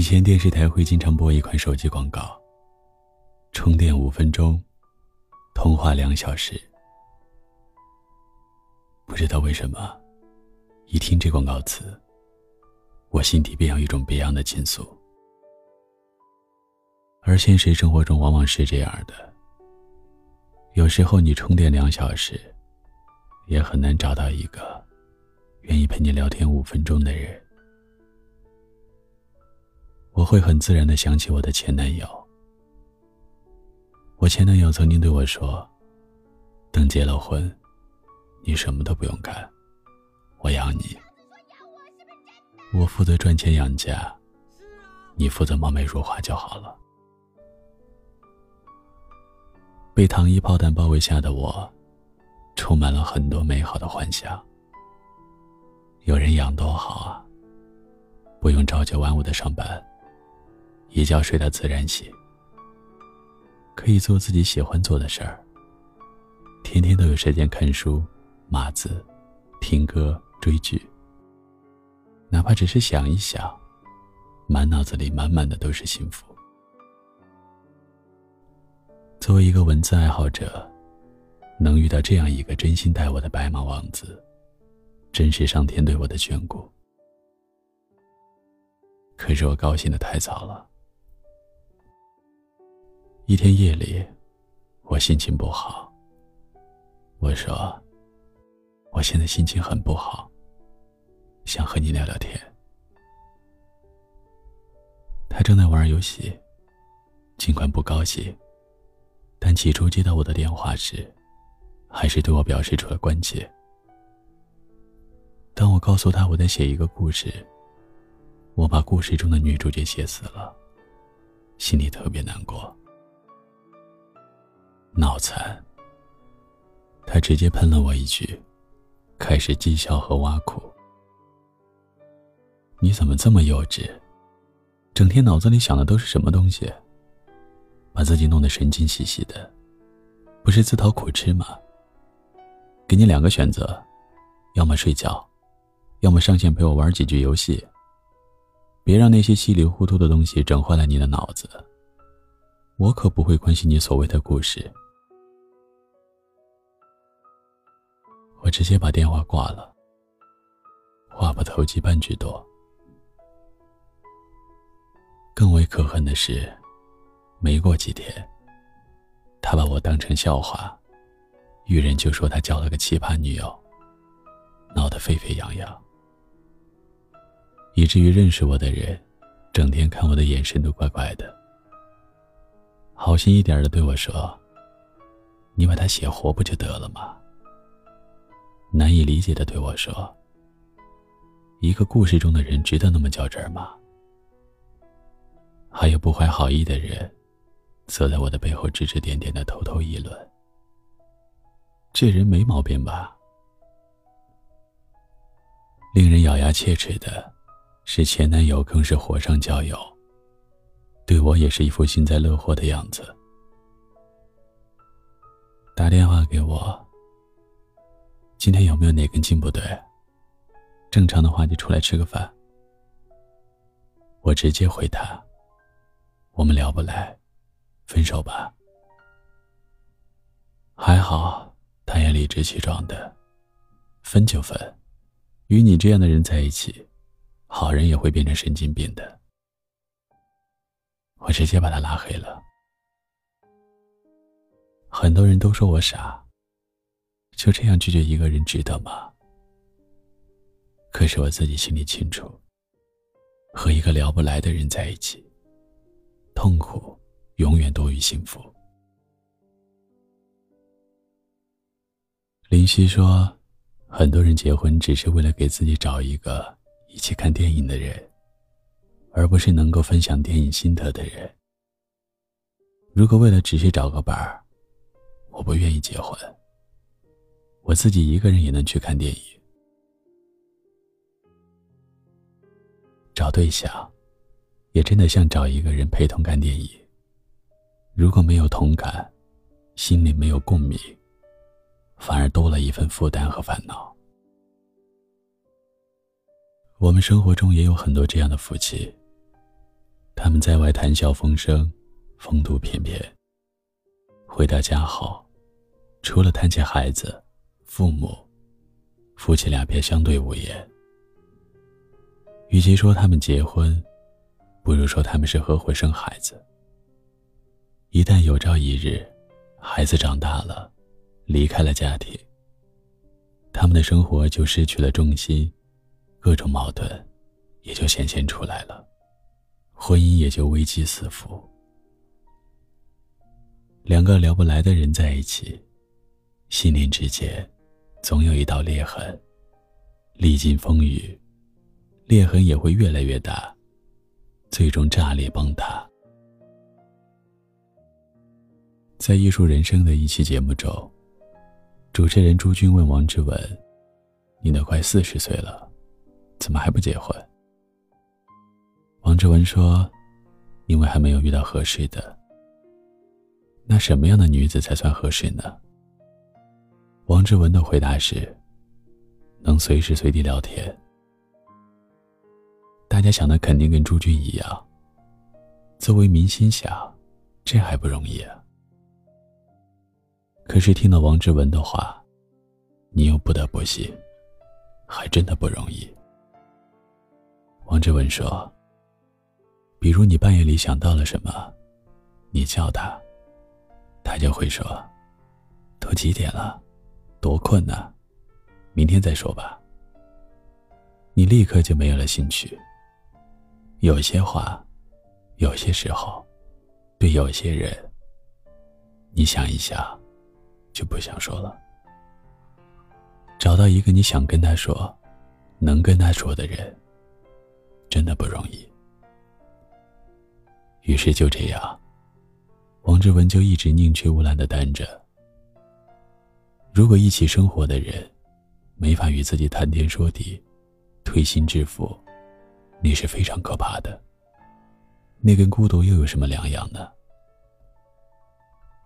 以前电视台会经常播一款手机广告：充电五分钟，通话两小时。不知道为什么，一听这广告词，我心底便有一种别样的情愫。而现实生活中往往是这样的，有时候你充电两小时，也很难找到一个愿意陪你聊天五分钟的人。我会很自然的想起我的前男友。我前男友曾经对我说：“等结了婚，你什么都不用干，我养你。我负责赚钱养家，你负责貌美如花就好了。”被糖衣炮弹包围下的我，充满了很多美好的幻想。有人养多好啊！不用朝九晚五的上班，一觉睡到自然醒，可以做自己喜欢做的事儿。天天都有时间看书、码字、听歌、追剧。哪怕只是想一想，满脑子里满满的都是幸福。作为一个文字爱好者，能遇到这样一个真心待我的白马王子，真是上天对我的眷顾。可是我高兴的太早了。一天夜里，我心情不好。我说：“我现在心情很不好，想和你聊聊天。”他正在玩游戏，尽管不高兴。但起初接到我的电话时，还是对我表示出了关切。当我告诉他我在写一个故事，我把故事中的女主角写死了，心里特别难过。脑残。他直接喷了我一句，开始讥笑和挖苦。你怎么这么幼稚？整天脑子里想的都是什么东西？把自己弄得神经兮兮的，不是自讨苦吃吗？给你两个选择，要么睡觉，要么上线陪我玩几局游戏。别让那些稀里糊涂的东西整坏了你的脑子。我可不会关心你所谓的故事。我直接把电话挂了，话不投机半句多。更为可恨的是。没过几天，他把我当成笑话，遇人就说他交了个奇葩女友，闹得沸沸扬扬，以至于认识我的人，整天看我的眼神都怪怪的。好心一点的对我说：“你把他写活不就得了吗？”难以理解的对我说：“一个故事中的人值得那么较真吗？”还有不怀好意的人。则在我的背后指指点点的偷偷议论。这人没毛病吧？令人咬牙切齿的，是前男友更是火上浇油，对我也是一副幸灾乐祸的样子。打电话给我，今天有没有哪根筋不对？正常的话就出来吃个饭。我直接回他：我们聊不来。分手吧。还好，他也理直气壮的，分就分，与你这样的人在一起，好人也会变成神经病的。我直接把他拉黑了。很多人都说我傻，就这样拒绝一个人值得吗？可是我自己心里清楚，和一个聊不来的人在一起，痛苦。永远多于幸福。林夕说：“很多人结婚只是为了给自己找一个一起看电影的人，而不是能够分享电影心得的人。如果为了只是找个伴儿，我不愿意结婚。我自己一个人也能去看电影。找对象，也真的像找一个人陪同看电影。”如果没有同感，心里没有共鸣，反而多了一份负担和烦恼。我们生活中也有很多这样的夫妻，他们在外谈笑风生，风度翩翩。回到家后，除了谈起孩子、父母，夫妻俩便相对无言。与其说他们结婚，不如说他们是合伙生孩子。一旦有朝一日，孩子长大了，离开了家庭，他们的生活就失去了重心，各种矛盾也就显现出来了，婚姻也就危机四伏。两个聊不来的人在一起，心灵之间总有一道裂痕，历经风雨，裂痕也会越来越大，最终炸裂崩塌。在《艺术人生》的一期节目中，主持人朱军问王志文：“你都快四十岁了，怎么还不结婚？”王志文说：“因为还没有遇到合适的。”那什么样的女子才算合适呢？王志文的回答是：“能随时随地聊天。”大家想的肯定跟朱军一样。作为明星想，这还不容易啊。可是听了王志文的话，你又不得不信，还真的不容易。王志文说：“比如你半夜里想到了什么，你叫他，他就会说：‘都几点了，多困呢，明天再说吧。’你立刻就没有了兴趣。有些话，有些时候，对有些人，你想一想。”就不想说了。找到一个你想跟他说、能跟他说的人，真的不容易。于是就这样，王志文就一直宁缺毋滥的单着。如果一起生活的人没法与自己谈天说地、推心置腹，那是非常可怕的。那跟孤独又有什么两样呢？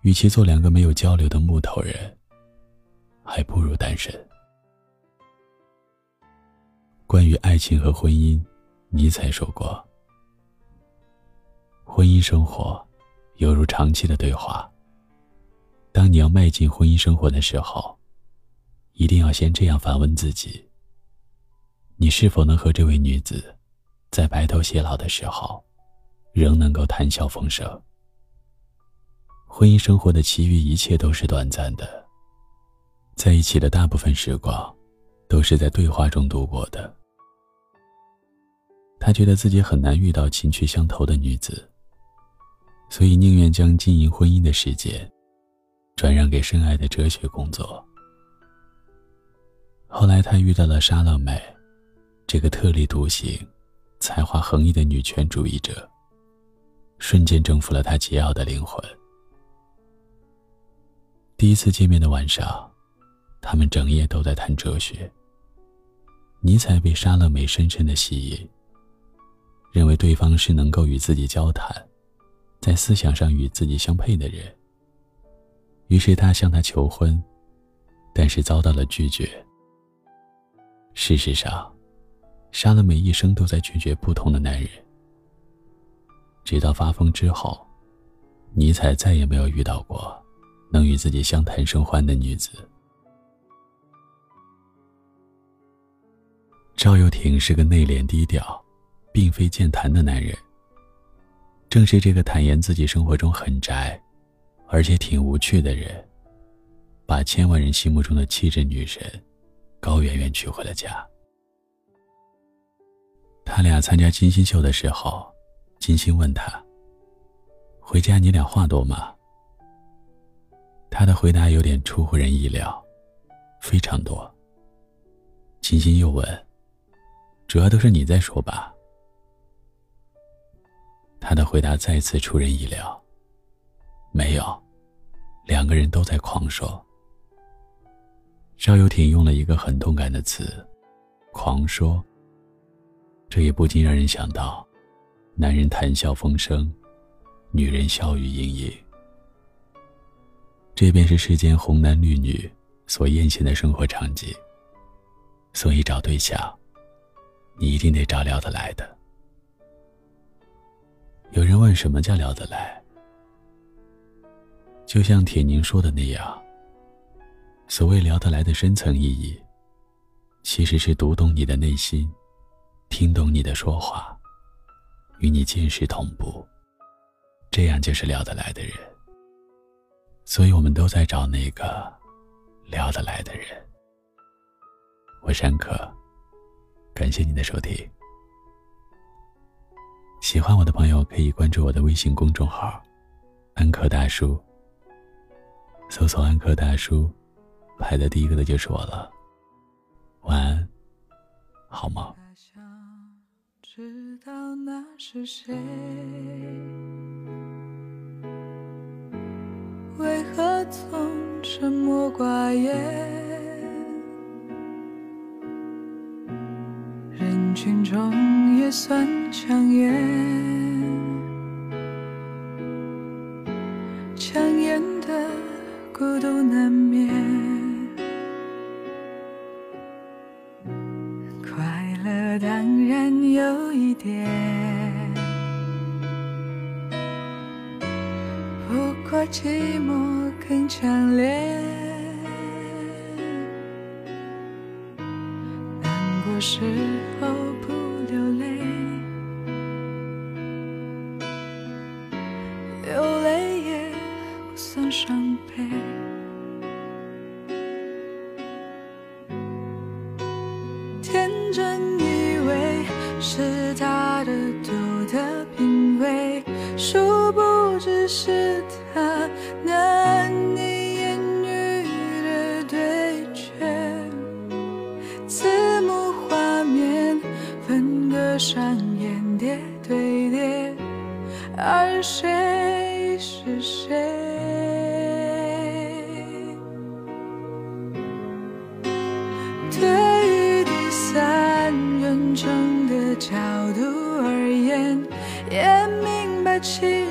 与其做两个没有交流的木头人，还不如单身。关于爱情和婚姻，尼采说过：“婚姻生活犹如长期的对话。当你要迈进婚姻生活的时候，一定要先这样反问自己：你是否能和这位女子，在白头偕老的时候，仍能够谈笑风生？”婚姻生活的其余一切都是短暂的，在一起的大部分时光，都是在对话中度过的。他觉得自己很难遇到情趣相投的女子，所以宁愿将经营婚姻的时间，转让给深爱的哲学工作。后来他遇到了莎乐美，这个特立独行、才华横溢的女权主义者，瞬间征服了他桀骜的灵魂。第一次见面的晚上，他们整夜都在谈哲学。尼采被莎乐美深深的吸引，认为对方是能够与自己交谈，在思想上与自己相配的人。于是他向她求婚，但是遭到了拒绝。事实上，莎乐美一生都在拒绝不同的男人，直到发疯之后，尼采再也没有遇到过。能与自己相谈甚欢的女子，赵又廷是个内敛低调，并非健谈的男人。正是这个坦言自己生活中很宅，而且挺无趣的人，把千万人心目中的气质女神高圆圆娶回了家。他俩参加金星秀的时候，金星问他：“回家你俩话多吗？”他的回答有点出乎人意料，非常多。金星又问：“主要都是你在说吧？”他的回答再次出人意料，没有，两个人都在狂说。赵又廷用了一个很动感的词：“狂说。”这也不禁让人想到，男人谈笑风生，女人笑语盈盈。这便是世间红男绿女所艳羡的生活场景。所以找对象，你一定得找聊得来的。有人问什么叫聊得来？就像铁凝说的那样，所谓聊得来的深层意义，其实是读懂你的内心，听懂你的说话，与你见识同步，这样就是聊得来的人。所以我们都在找那个聊得来的人。我山可，感谢你的收听。喜欢我的朋友可以关注我的微信公众号“安可大叔”，搜索“安可大叔”，排在第一个的就是我了。晚安，好吗？知道那是谁？为何总沉默寡言？算抢眼，抢眼的孤独难免。快乐当然有一点，不过寂寞更强烈。难过时候是他的独特品味，殊不知是心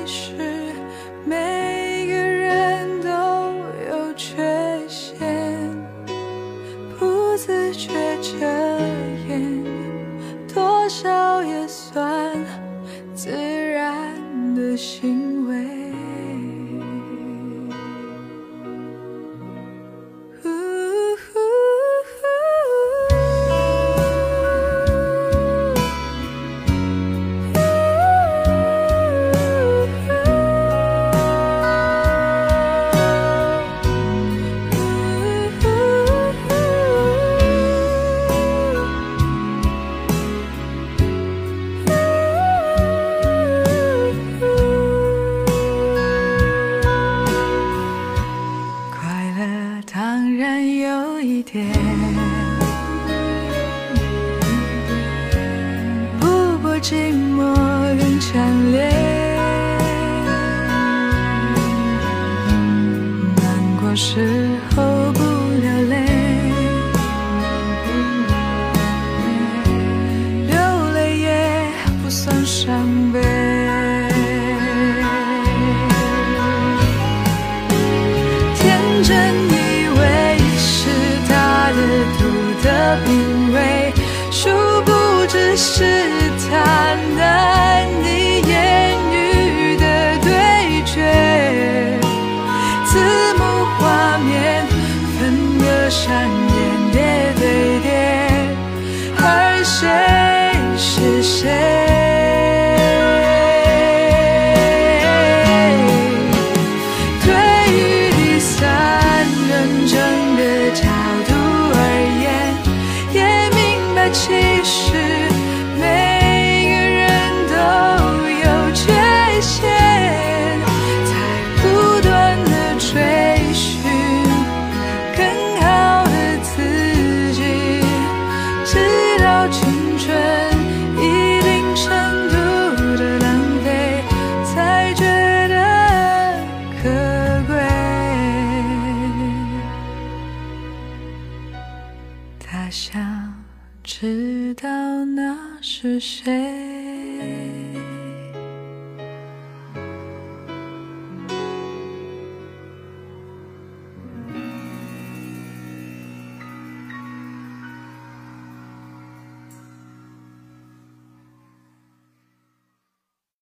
一点，不过寂寞。是谁。